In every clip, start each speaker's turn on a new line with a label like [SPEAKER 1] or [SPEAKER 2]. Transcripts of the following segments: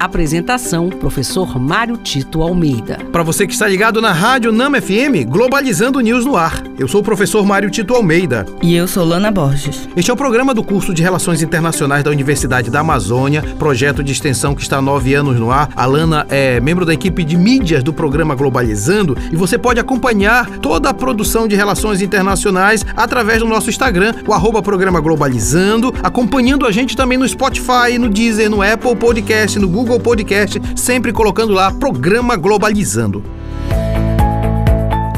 [SPEAKER 1] Apresentação: Professor Mário Tito Almeida.
[SPEAKER 2] Para você que está ligado na Rádio Nama FM, Globalizando News no ar. Eu sou o professor Mário Tito Almeida.
[SPEAKER 3] E eu sou Lana Borges.
[SPEAKER 2] Este é o programa do curso de Relações Internacionais da Universidade da Amazônia, projeto de extensão que está há nove anos no ar. A Lana é membro da equipe de mídias do programa Globalizando e você pode acompanhar toda a produção de relações internacionais através do nosso Instagram, o arroba programa Globalizando, acompanhando a gente também no Spotify, no Deezer, no Apple Podcast, no Google Google Podcast, sempre colocando lá Programa Globalizando.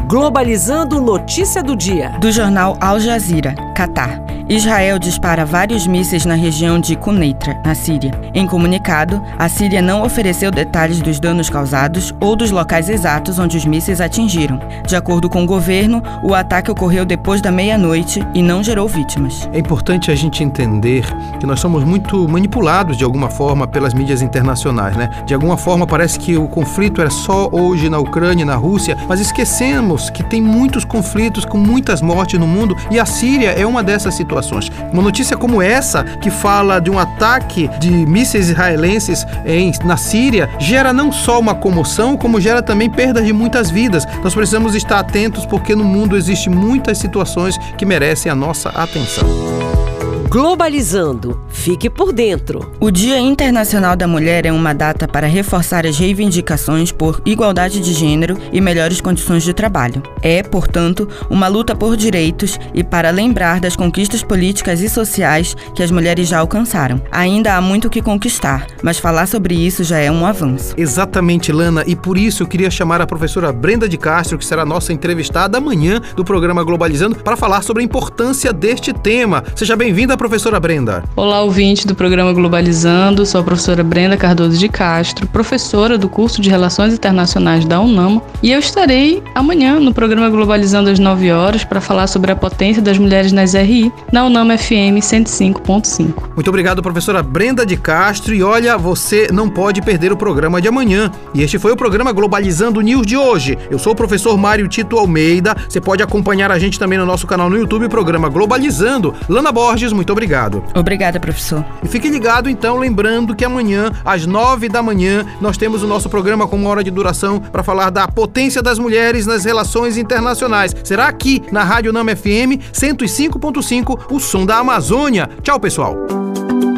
[SPEAKER 1] Globalizando notícia do dia.
[SPEAKER 3] Do jornal Al Jazeera, Catar. Israel dispara vários mísseis na região de Quneitra, na Síria. Em comunicado, a Síria não ofereceu detalhes dos danos causados ou dos locais exatos onde os mísseis atingiram. De acordo com o governo, o ataque ocorreu depois da meia-noite e não gerou vítimas.
[SPEAKER 2] É importante a gente entender que nós somos muito manipulados de alguma forma pelas mídias internacionais, né? De alguma forma parece que o conflito era só hoje na Ucrânia, na Rússia, mas esquecemos que tem muitos conflitos com muitas mortes no mundo e a Síria é uma dessas situações situações. Uma notícia como essa, que fala de um ataque de mísseis israelenses em, na Síria, gera não só uma comoção, como gera também perdas de muitas vidas. Nós precisamos estar atentos porque no mundo existem muitas situações que merecem a nossa atenção.
[SPEAKER 1] Globalizando. Fique por dentro.
[SPEAKER 3] O Dia Internacional da Mulher é uma data para reforçar as reivindicações por igualdade de gênero e melhores condições de trabalho. É, portanto, uma luta por direitos e para lembrar das conquistas políticas e sociais que as mulheres já alcançaram. Ainda há muito o que conquistar, mas falar sobre isso já é um avanço.
[SPEAKER 2] Exatamente, Lana, e por isso eu queria chamar a professora Brenda de Castro, que será nossa entrevistada amanhã do programa Globalizando, para falar sobre a importância deste tema. Seja bem-vinda, professora Brenda.
[SPEAKER 4] Olá, ouvinte do programa Globalizando. Sou a professora Brenda Cardoso de Castro, professora do curso de Relações Internacionais da UNAMA, e eu estarei amanhã no programa Globalizando às 9 horas para falar sobre a potência das mulheres nas RI na UNAMA FM 105.5.
[SPEAKER 2] Muito obrigado, professora Brenda de Castro. E olha, você não pode perder o programa de amanhã. E este foi o programa Globalizando News de hoje. Eu sou o professor Mário Tito Almeida. Você pode acompanhar a gente também no nosso canal no YouTube, programa Globalizando. Lana Borges, muito muito obrigado.
[SPEAKER 3] Obrigada, professor.
[SPEAKER 2] E fique ligado, então, lembrando que amanhã, às nove da manhã, nós temos o nosso programa com uma hora de duração para falar da potência das mulheres nas relações internacionais. Será aqui na Rádio Nama FM 105.5, o som da Amazônia. Tchau, pessoal.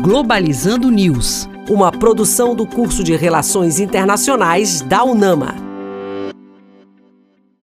[SPEAKER 1] Globalizando News, uma produção do curso de Relações Internacionais da UNAMA.